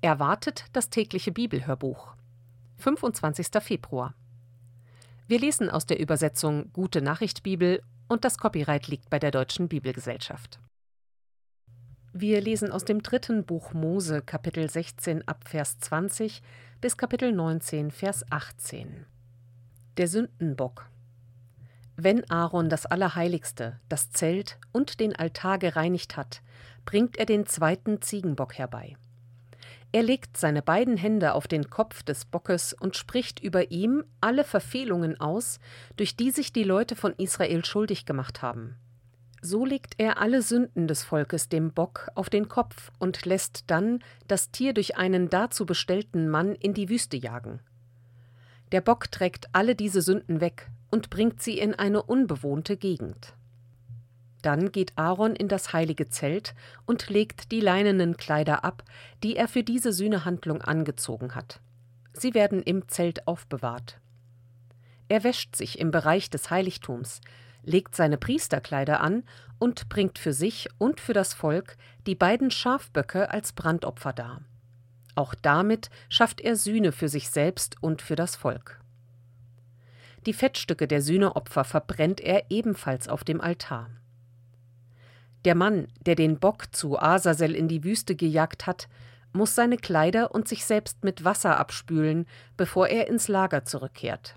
Erwartet das tägliche Bibelhörbuch. 25. Februar. Wir lesen aus der Übersetzung Gute Nachricht Bibel und das Copyright liegt bei der Deutschen Bibelgesellschaft. Wir lesen aus dem dritten Buch Mose, Kapitel 16 ab Vers 20 bis Kapitel 19, Vers 18. Der Sündenbock. Wenn Aaron das Allerheiligste, das Zelt und den Altar gereinigt hat, bringt er den zweiten Ziegenbock herbei. Er legt seine beiden Hände auf den Kopf des Bockes und spricht über ihm alle Verfehlungen aus, durch die sich die Leute von Israel schuldig gemacht haben. So legt er alle Sünden des Volkes dem Bock auf den Kopf und lässt dann das Tier durch einen dazu bestellten Mann in die Wüste jagen. Der Bock trägt alle diese Sünden weg und bringt sie in eine unbewohnte Gegend. Dann geht Aaron in das heilige Zelt und legt die leinenen Kleider ab, die er für diese Sühnehandlung angezogen hat. Sie werden im Zelt aufbewahrt. Er wäscht sich im Bereich des Heiligtums, legt seine Priesterkleider an und bringt für sich und für das Volk die beiden Schafböcke als Brandopfer dar. Auch damit schafft er Sühne für sich selbst und für das Volk. Die Fettstücke der Sühneopfer verbrennt er ebenfalls auf dem Altar. Der Mann, der den Bock zu Asasel in die Wüste gejagt hat, muss seine Kleider und sich selbst mit Wasser abspülen, bevor er ins Lager zurückkehrt.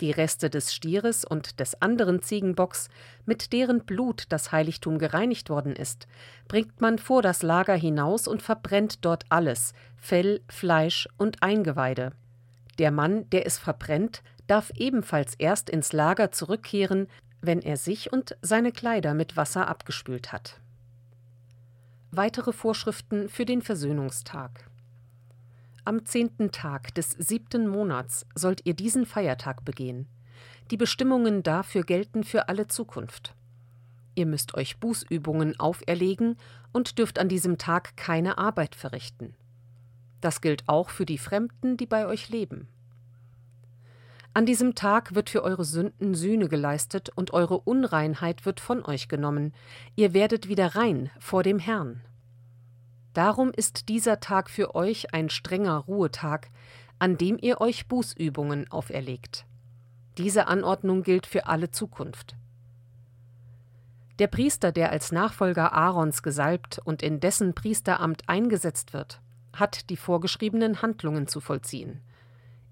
Die Reste des Stieres und des anderen Ziegenbocks, mit deren Blut das Heiligtum gereinigt worden ist, bringt man vor das Lager hinaus und verbrennt dort alles Fell, Fleisch und Eingeweide. Der Mann, der es verbrennt, darf ebenfalls erst ins Lager zurückkehren, wenn er sich und seine Kleider mit Wasser abgespült hat. Weitere Vorschriften für den Versöhnungstag. Am zehnten Tag des siebten Monats sollt ihr diesen Feiertag begehen. Die Bestimmungen dafür gelten für alle Zukunft. Ihr müsst euch Bußübungen auferlegen und dürft an diesem Tag keine Arbeit verrichten. Das gilt auch für die Fremden, die bei euch leben. An diesem Tag wird für eure Sünden Sühne geleistet und eure Unreinheit wird von euch genommen. Ihr werdet wieder rein vor dem Herrn. Darum ist dieser Tag für euch ein strenger Ruhetag, an dem ihr euch Bußübungen auferlegt. Diese Anordnung gilt für alle Zukunft. Der Priester, der als Nachfolger Aarons gesalbt und in dessen Priesteramt eingesetzt wird, hat die vorgeschriebenen Handlungen zu vollziehen.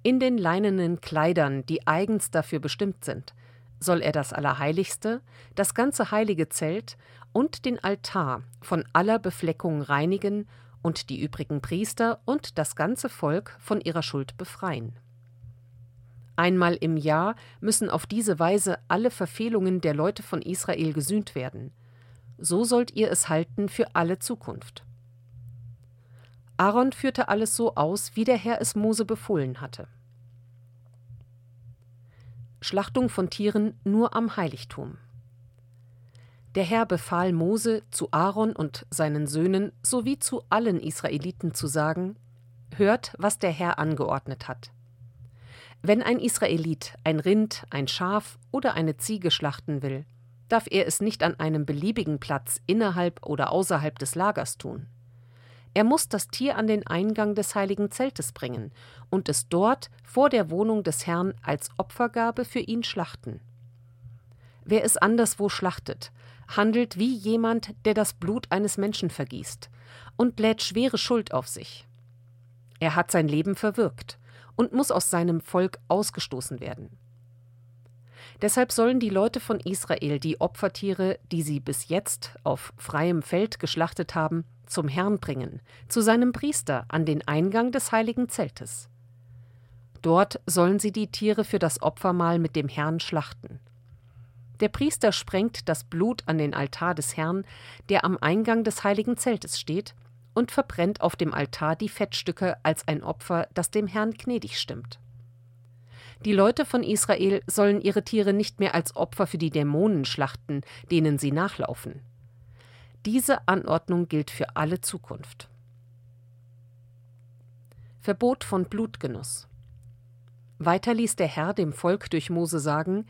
In den leinenen Kleidern, die eigens dafür bestimmt sind, soll er das Allerheiligste, das ganze heilige Zelt und den Altar von aller Befleckung reinigen und die übrigen Priester und das ganze Volk von ihrer Schuld befreien. Einmal im Jahr müssen auf diese Weise alle Verfehlungen der Leute von Israel gesühnt werden. So sollt ihr es halten für alle Zukunft. Aaron führte alles so aus, wie der Herr es Mose befohlen hatte. Schlachtung von Tieren nur am Heiligtum. Der Herr befahl Mose zu Aaron und seinen Söhnen sowie zu allen Israeliten zu sagen: Hört, was der Herr angeordnet hat. Wenn ein Israelit ein Rind, ein Schaf oder eine Ziege schlachten will, darf er es nicht an einem beliebigen Platz innerhalb oder außerhalb des Lagers tun. Er muss das Tier an den Eingang des heiligen Zeltes bringen und es dort vor der Wohnung des Herrn als Opfergabe für ihn schlachten. Wer es anderswo schlachtet, handelt wie jemand, der das Blut eines Menschen vergießt und lädt schwere Schuld auf sich. Er hat sein Leben verwirkt und muss aus seinem Volk ausgestoßen werden. Deshalb sollen die Leute von Israel die Opfertiere, die sie bis jetzt auf freiem Feld geschlachtet haben, zum Herrn bringen, zu seinem Priester an den Eingang des heiligen Zeltes. Dort sollen sie die Tiere für das Opfermahl mit dem Herrn schlachten. Der Priester sprengt das Blut an den Altar des Herrn, der am Eingang des heiligen Zeltes steht, und verbrennt auf dem Altar die Fettstücke als ein Opfer, das dem Herrn gnädig stimmt. Die Leute von Israel sollen ihre Tiere nicht mehr als Opfer für die Dämonen schlachten, denen sie nachlaufen. Diese Anordnung gilt für alle Zukunft. Verbot von Blutgenuss. Weiter ließ der Herr dem Volk durch Mose sagen: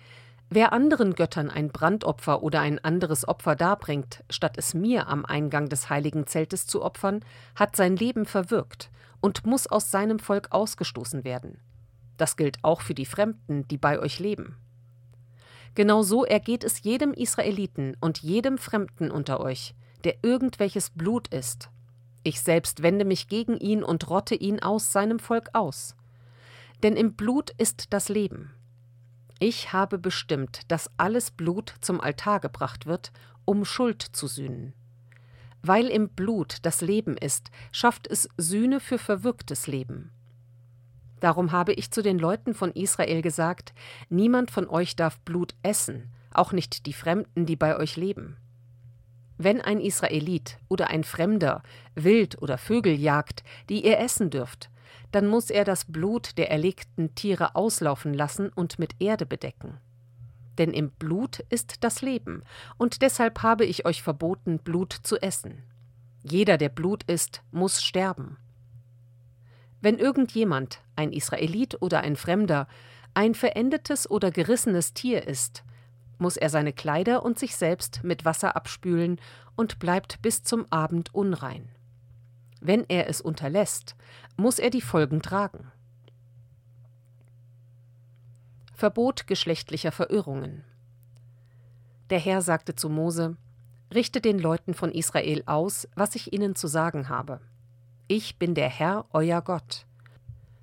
Wer anderen Göttern ein Brandopfer oder ein anderes Opfer darbringt, statt es mir am Eingang des heiligen Zeltes zu opfern, hat sein Leben verwirkt und muss aus seinem Volk ausgestoßen werden. Das gilt auch für die Fremden, die bei euch leben. Genau so ergeht es jedem Israeliten und jedem Fremden unter euch, der irgendwelches Blut ist. Ich selbst wende mich gegen ihn und rotte ihn aus seinem Volk aus. Denn im Blut ist das Leben. Ich habe bestimmt, dass alles Blut zum Altar gebracht wird, um Schuld zu sühnen. Weil im Blut das Leben ist, schafft es Sühne für verwirktes Leben. Darum habe ich zu den Leuten von Israel gesagt, niemand von euch darf Blut essen, auch nicht die Fremden, die bei euch leben. Wenn ein Israelit oder ein Fremder Wild oder Vögel jagt, die ihr essen dürft, dann muss er das Blut der erlegten Tiere auslaufen lassen und mit Erde bedecken. Denn im Blut ist das Leben, und deshalb habe ich euch verboten, Blut zu essen. Jeder, der Blut isst, muss sterben. Wenn irgendjemand, ein Israelit oder ein Fremder, ein verendetes oder gerissenes Tier ist, muss er seine Kleider und sich selbst mit Wasser abspülen und bleibt bis zum Abend unrein. Wenn er es unterlässt, muss er die Folgen tragen. Verbot geschlechtlicher Verirrungen. Der Herr sagte zu Mose: Richte den Leuten von Israel aus, was ich ihnen zu sagen habe. Ich bin der Herr, euer Gott.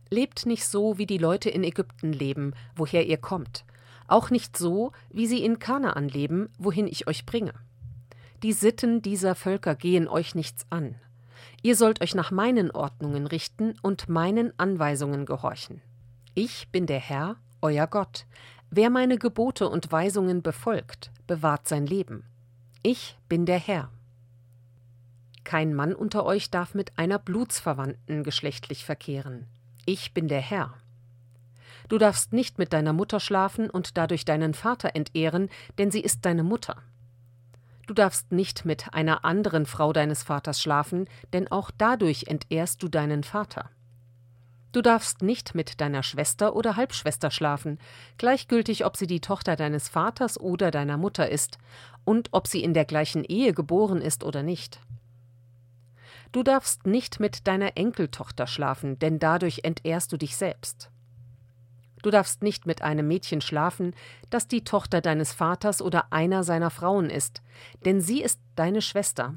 Lebt nicht so, wie die Leute in Ägypten leben, woher ihr kommt, auch nicht so, wie sie in Kanaan leben, wohin ich euch bringe. Die Sitten dieser Völker gehen euch nichts an. Ihr sollt euch nach meinen Ordnungen richten und meinen Anweisungen gehorchen. Ich bin der Herr, euer Gott. Wer meine Gebote und Weisungen befolgt, bewahrt sein Leben. Ich bin der Herr. Kein Mann unter euch darf mit einer Blutsverwandten geschlechtlich verkehren. Ich bin der Herr. Du darfst nicht mit deiner Mutter schlafen und dadurch deinen Vater entehren, denn sie ist deine Mutter. Du darfst nicht mit einer anderen Frau deines Vaters schlafen, denn auch dadurch entehrst du deinen Vater. Du darfst nicht mit deiner Schwester oder Halbschwester schlafen, gleichgültig ob sie die Tochter deines Vaters oder deiner Mutter ist, und ob sie in der gleichen Ehe geboren ist oder nicht. Du darfst nicht mit deiner Enkeltochter schlafen, denn dadurch entehrst du dich selbst. Du darfst nicht mit einem Mädchen schlafen, das die Tochter deines Vaters oder einer seiner Frauen ist, denn sie ist deine Schwester.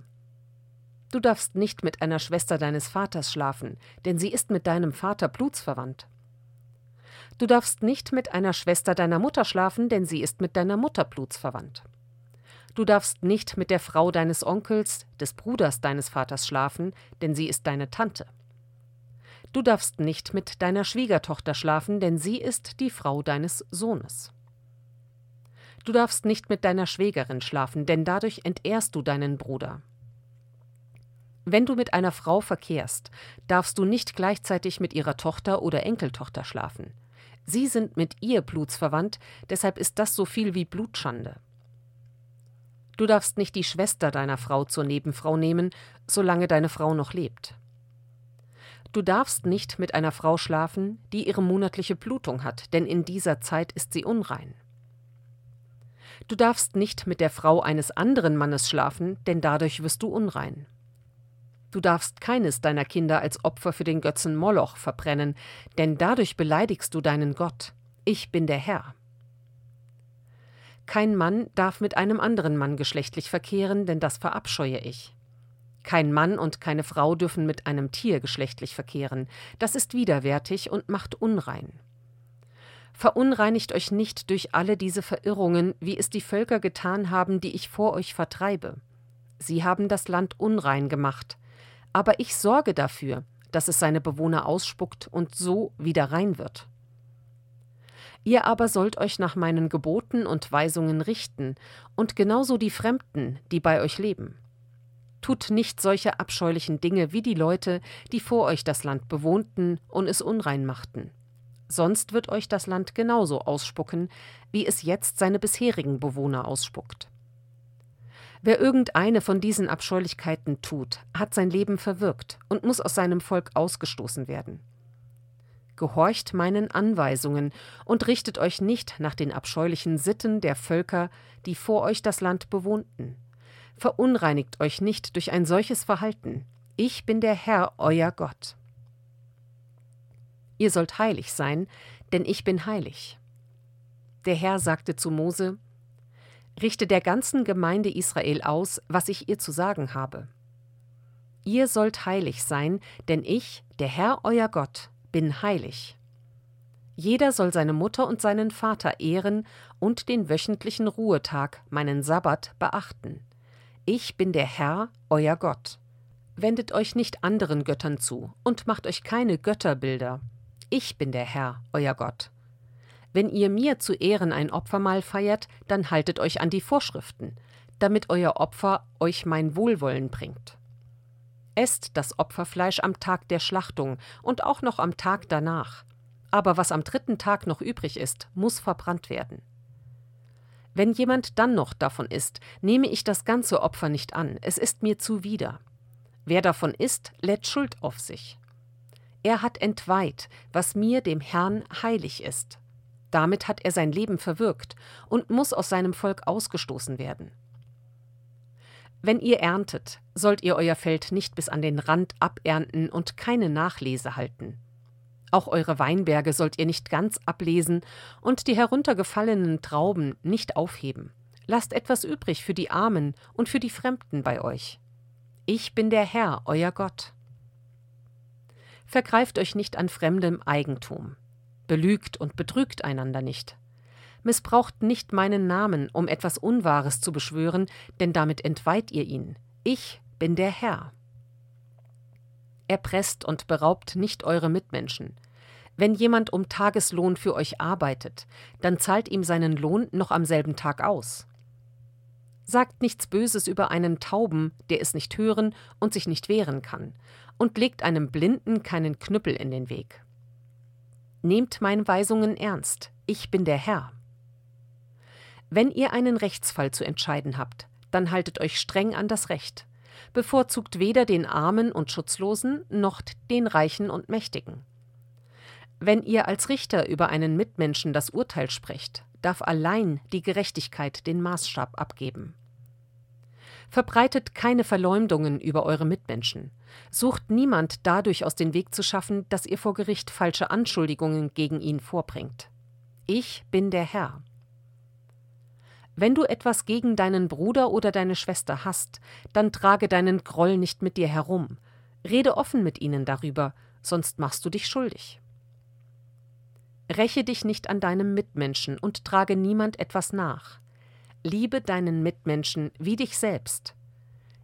Du darfst nicht mit einer Schwester deines Vaters schlafen, denn sie ist mit deinem Vater blutsverwandt. Du darfst nicht mit einer Schwester deiner Mutter schlafen, denn sie ist mit deiner Mutter blutsverwandt. Du darfst nicht mit der Frau deines Onkels, des Bruders deines Vaters schlafen, denn sie ist deine Tante. Du darfst nicht mit deiner Schwiegertochter schlafen, denn sie ist die Frau deines Sohnes. Du darfst nicht mit deiner Schwägerin schlafen, denn dadurch entehrst du deinen Bruder. Wenn du mit einer Frau verkehrst, darfst du nicht gleichzeitig mit ihrer Tochter oder Enkeltochter schlafen. Sie sind mit ihr blutsverwandt, deshalb ist das so viel wie Blutschande. Du darfst nicht die Schwester deiner Frau zur Nebenfrau nehmen, solange deine Frau noch lebt. Du darfst nicht mit einer Frau schlafen, die ihre monatliche Blutung hat, denn in dieser Zeit ist sie unrein. Du darfst nicht mit der Frau eines anderen Mannes schlafen, denn dadurch wirst du unrein. Du darfst keines deiner Kinder als Opfer für den Götzen Moloch verbrennen, denn dadurch beleidigst du deinen Gott. Ich bin der Herr. Kein Mann darf mit einem anderen Mann geschlechtlich verkehren, denn das verabscheue ich. Kein Mann und keine Frau dürfen mit einem Tier geschlechtlich verkehren. Das ist widerwärtig und macht unrein. Verunreinigt euch nicht durch alle diese Verirrungen, wie es die Völker getan haben, die ich vor euch vertreibe. Sie haben das Land unrein gemacht. Aber ich sorge dafür, dass es seine Bewohner ausspuckt und so wieder rein wird. Ihr aber sollt euch nach meinen Geboten und Weisungen richten, und genauso die Fremden, die bei euch leben. Tut nicht solche abscheulichen Dinge wie die Leute, die vor euch das Land bewohnten und es unrein machten. Sonst wird euch das Land genauso ausspucken, wie es jetzt seine bisherigen Bewohner ausspuckt. Wer irgendeine von diesen Abscheulichkeiten tut, hat sein Leben verwirkt und muss aus seinem Volk ausgestoßen werden. gehorcht meinen Anweisungen und richtet euch nicht nach den abscheulichen Sitten der Völker, die vor euch das Land bewohnten. Verunreinigt euch nicht durch ein solches Verhalten. Ich bin der Herr, euer Gott. Ihr sollt heilig sein, denn ich bin heilig. Der Herr sagte zu Mose, Richte der ganzen Gemeinde Israel aus, was ich ihr zu sagen habe. Ihr sollt heilig sein, denn ich, der Herr euer Gott, bin heilig. Jeder soll seine Mutter und seinen Vater ehren und den wöchentlichen Ruhetag, meinen Sabbat, beachten. Ich bin der Herr, euer Gott. Wendet euch nicht anderen Göttern zu und macht euch keine Götterbilder. Ich bin der Herr, euer Gott. Wenn ihr mir zu Ehren ein Opfermahl feiert, dann haltet euch an die Vorschriften, damit euer Opfer euch mein Wohlwollen bringt. Esst das Opferfleisch am Tag der Schlachtung und auch noch am Tag danach. Aber was am dritten Tag noch übrig ist, muss verbrannt werden. Wenn jemand dann noch davon isst, nehme ich das ganze Opfer nicht an, es ist mir zuwider. Wer davon isst, lädt Schuld auf sich. Er hat entweiht, was mir, dem Herrn, heilig ist. Damit hat er sein Leben verwirkt und muss aus seinem Volk ausgestoßen werden. Wenn ihr erntet, sollt ihr euer Feld nicht bis an den Rand abernten und keine Nachlese halten. Auch eure Weinberge sollt ihr nicht ganz ablesen und die heruntergefallenen Trauben nicht aufheben. Lasst etwas übrig für die Armen und für die Fremden bei euch. Ich bin der Herr, euer Gott. Vergreift euch nicht an fremdem Eigentum. Belügt und betrügt einander nicht. Missbraucht nicht meinen Namen, um etwas Unwahres zu beschwören, denn damit entweiht ihr ihn. Ich bin der Herr. Erpresst und beraubt nicht eure Mitmenschen. Wenn jemand um Tageslohn für euch arbeitet, dann zahlt ihm seinen Lohn noch am selben Tag aus. Sagt nichts Böses über einen Tauben, der es nicht hören und sich nicht wehren kann, und legt einem Blinden keinen Knüppel in den Weg. Nehmt meine Weisungen ernst, ich bin der Herr. Wenn ihr einen Rechtsfall zu entscheiden habt, dann haltet euch streng an das Recht, bevorzugt weder den Armen und Schutzlosen noch den Reichen und Mächtigen. Wenn ihr als Richter über einen Mitmenschen das Urteil sprecht, darf allein die Gerechtigkeit den Maßstab abgeben. Verbreitet keine Verleumdungen über eure Mitmenschen. Sucht niemand dadurch aus dem Weg zu schaffen, dass ihr vor Gericht falsche Anschuldigungen gegen ihn vorbringt. Ich bin der Herr. Wenn du etwas gegen deinen Bruder oder deine Schwester hast, dann trage deinen Groll nicht mit dir herum. Rede offen mit ihnen darüber, sonst machst du dich schuldig. Räche dich nicht an deinem Mitmenschen und trage niemand etwas nach. Liebe deinen Mitmenschen wie dich selbst.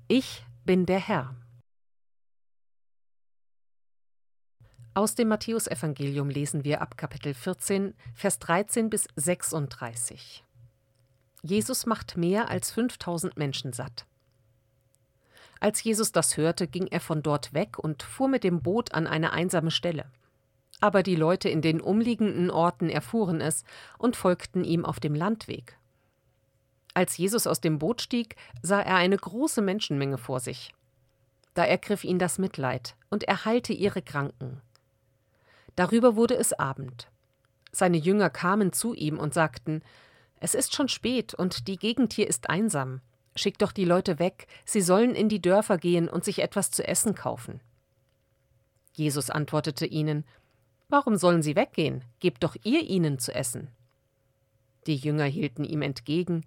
Ich bin der Herr. Aus dem Matthäusevangelium lesen wir ab Kapitel 14, Vers 13 bis 36. Jesus macht mehr als 5000 Menschen satt. Als Jesus das hörte, ging er von dort weg und fuhr mit dem Boot an eine einsame Stelle. Aber die Leute in den umliegenden Orten erfuhren es und folgten ihm auf dem Landweg. Als Jesus aus dem Boot stieg, sah er eine große Menschenmenge vor sich. Da ergriff ihn das Mitleid, und er heilte ihre Kranken. Darüber wurde es Abend. Seine Jünger kamen zu ihm und sagten Es ist schon spät, und die Gegend hier ist einsam. Schick doch die Leute weg, sie sollen in die Dörfer gehen und sich etwas zu essen kaufen. Jesus antwortete ihnen Warum sollen sie weggehen? Gebt doch ihr ihnen zu essen. Die Jünger hielten ihm entgegen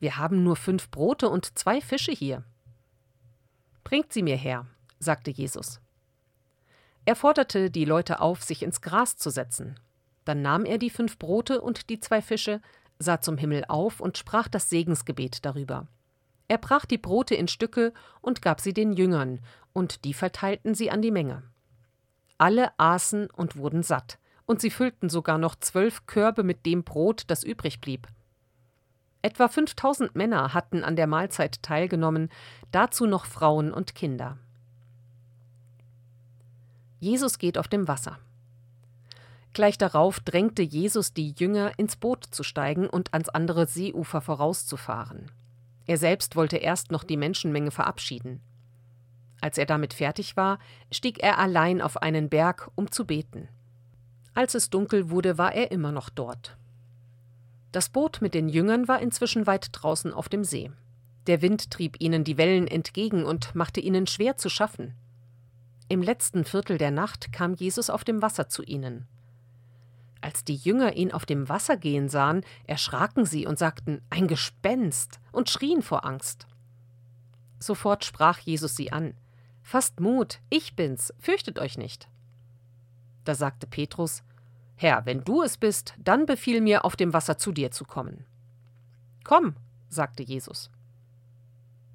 wir haben nur fünf Brote und zwei Fische hier. Bringt sie mir her, sagte Jesus. Er forderte die Leute auf, sich ins Gras zu setzen. Dann nahm er die fünf Brote und die zwei Fische, sah zum Himmel auf und sprach das Segensgebet darüber. Er brach die Brote in Stücke und gab sie den Jüngern, und die verteilten sie an die Menge. Alle aßen und wurden satt, und sie füllten sogar noch zwölf Körbe mit dem Brot, das übrig blieb. Etwa 5000 Männer hatten an der Mahlzeit teilgenommen, dazu noch Frauen und Kinder. Jesus geht auf dem Wasser. Gleich darauf drängte Jesus die Jünger, ins Boot zu steigen und ans andere Seeufer vorauszufahren. Er selbst wollte erst noch die Menschenmenge verabschieden. Als er damit fertig war, stieg er allein auf einen Berg, um zu beten. Als es dunkel wurde, war er immer noch dort. Das Boot mit den Jüngern war inzwischen weit draußen auf dem See. Der Wind trieb ihnen die Wellen entgegen und machte ihnen schwer zu schaffen. Im letzten Viertel der Nacht kam Jesus auf dem Wasser zu ihnen. Als die Jünger ihn auf dem Wasser gehen sahen, erschraken sie und sagten Ein Gespenst und schrien vor Angst. Sofort sprach Jesus sie an Fasst Mut, ich bin's, fürchtet euch nicht. Da sagte Petrus Herr, wenn du es bist, dann befiehl mir, auf dem Wasser zu dir zu kommen. Komm, sagte Jesus.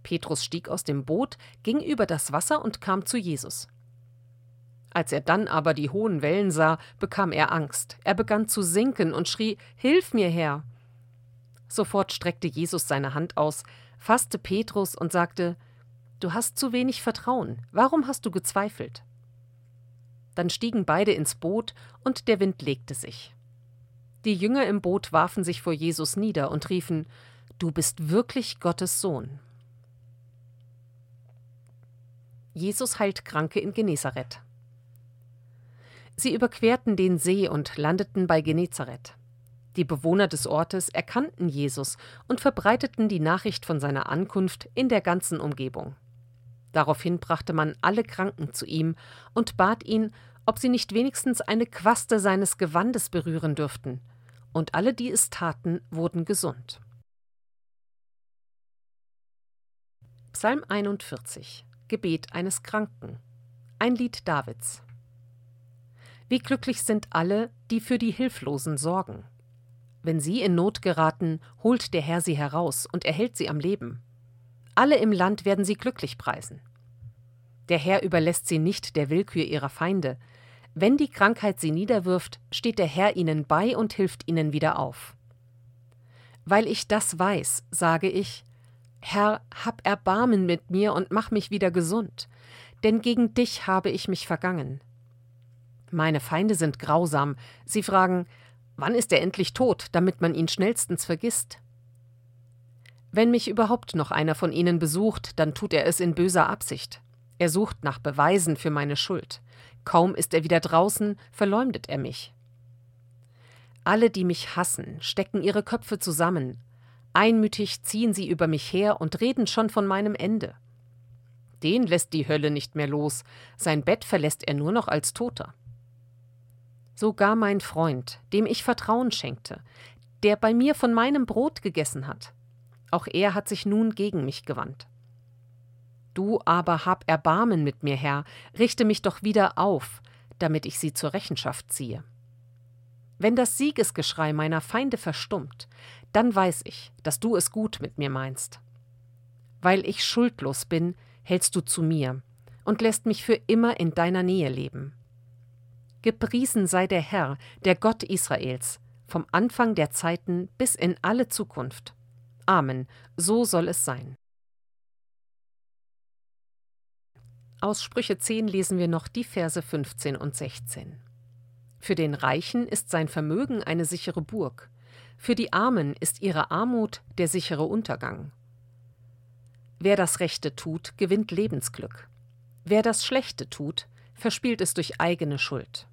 Petrus stieg aus dem Boot, ging über das Wasser und kam zu Jesus. Als er dann aber die hohen Wellen sah, bekam er Angst. Er begann zu sinken und schrie Hilf mir, Herr. Sofort streckte Jesus seine Hand aus, fasste Petrus und sagte Du hast zu wenig Vertrauen. Warum hast du gezweifelt? Dann stiegen beide ins Boot, und der Wind legte sich. Die Jünger im Boot warfen sich vor Jesus nieder und riefen Du bist wirklich Gottes Sohn. Jesus heilt Kranke in Genezareth. Sie überquerten den See und landeten bei Genezareth. Die Bewohner des Ortes erkannten Jesus und verbreiteten die Nachricht von seiner Ankunft in der ganzen Umgebung. Daraufhin brachte man alle Kranken zu ihm und bat ihn, ob sie nicht wenigstens eine Quaste seines Gewandes berühren dürften, und alle, die es taten, wurden gesund. Psalm 41 Gebet eines Kranken Ein Lied Davids wie glücklich sind alle, die für die Hilflosen sorgen. Wenn sie in Not geraten, holt der Herr sie heraus und erhält sie am Leben. Alle im Land werden sie glücklich preisen. Der Herr überlässt sie nicht der Willkür ihrer Feinde. Wenn die Krankheit sie niederwirft, steht der Herr ihnen bei und hilft ihnen wieder auf. Weil ich das weiß, sage ich, Herr, hab Erbarmen mit mir und mach mich wieder gesund, denn gegen dich habe ich mich vergangen. Meine Feinde sind grausam. Sie fragen, wann ist er endlich tot, damit man ihn schnellstens vergisst? Wenn mich überhaupt noch einer von ihnen besucht, dann tut er es in böser Absicht. Er sucht nach Beweisen für meine Schuld. Kaum ist er wieder draußen, verleumdet er mich. Alle, die mich hassen, stecken ihre Köpfe zusammen. Einmütig ziehen sie über mich her und reden schon von meinem Ende. Den lässt die Hölle nicht mehr los, sein Bett verlässt er nur noch als Toter. Sogar mein Freund, dem ich Vertrauen schenkte, der bei mir von meinem Brot gegessen hat, auch er hat sich nun gegen mich gewandt. Du aber hab Erbarmen mit mir, Herr, richte mich doch wieder auf, damit ich sie zur Rechenschaft ziehe. Wenn das Siegesgeschrei meiner Feinde verstummt, dann weiß ich, dass du es gut mit mir meinst. Weil ich schuldlos bin, hältst du zu mir und lässt mich für immer in deiner Nähe leben. Gepriesen sei der Herr, der Gott Israels, vom Anfang der Zeiten bis in alle Zukunft. Amen, so soll es sein. Aus Sprüche 10 lesen wir noch die Verse 15 und 16. Für den Reichen ist sein Vermögen eine sichere Burg, für die Armen ist ihre Armut der sichere Untergang. Wer das Rechte tut, gewinnt Lebensglück. Wer das Schlechte tut, verspielt es durch eigene Schuld.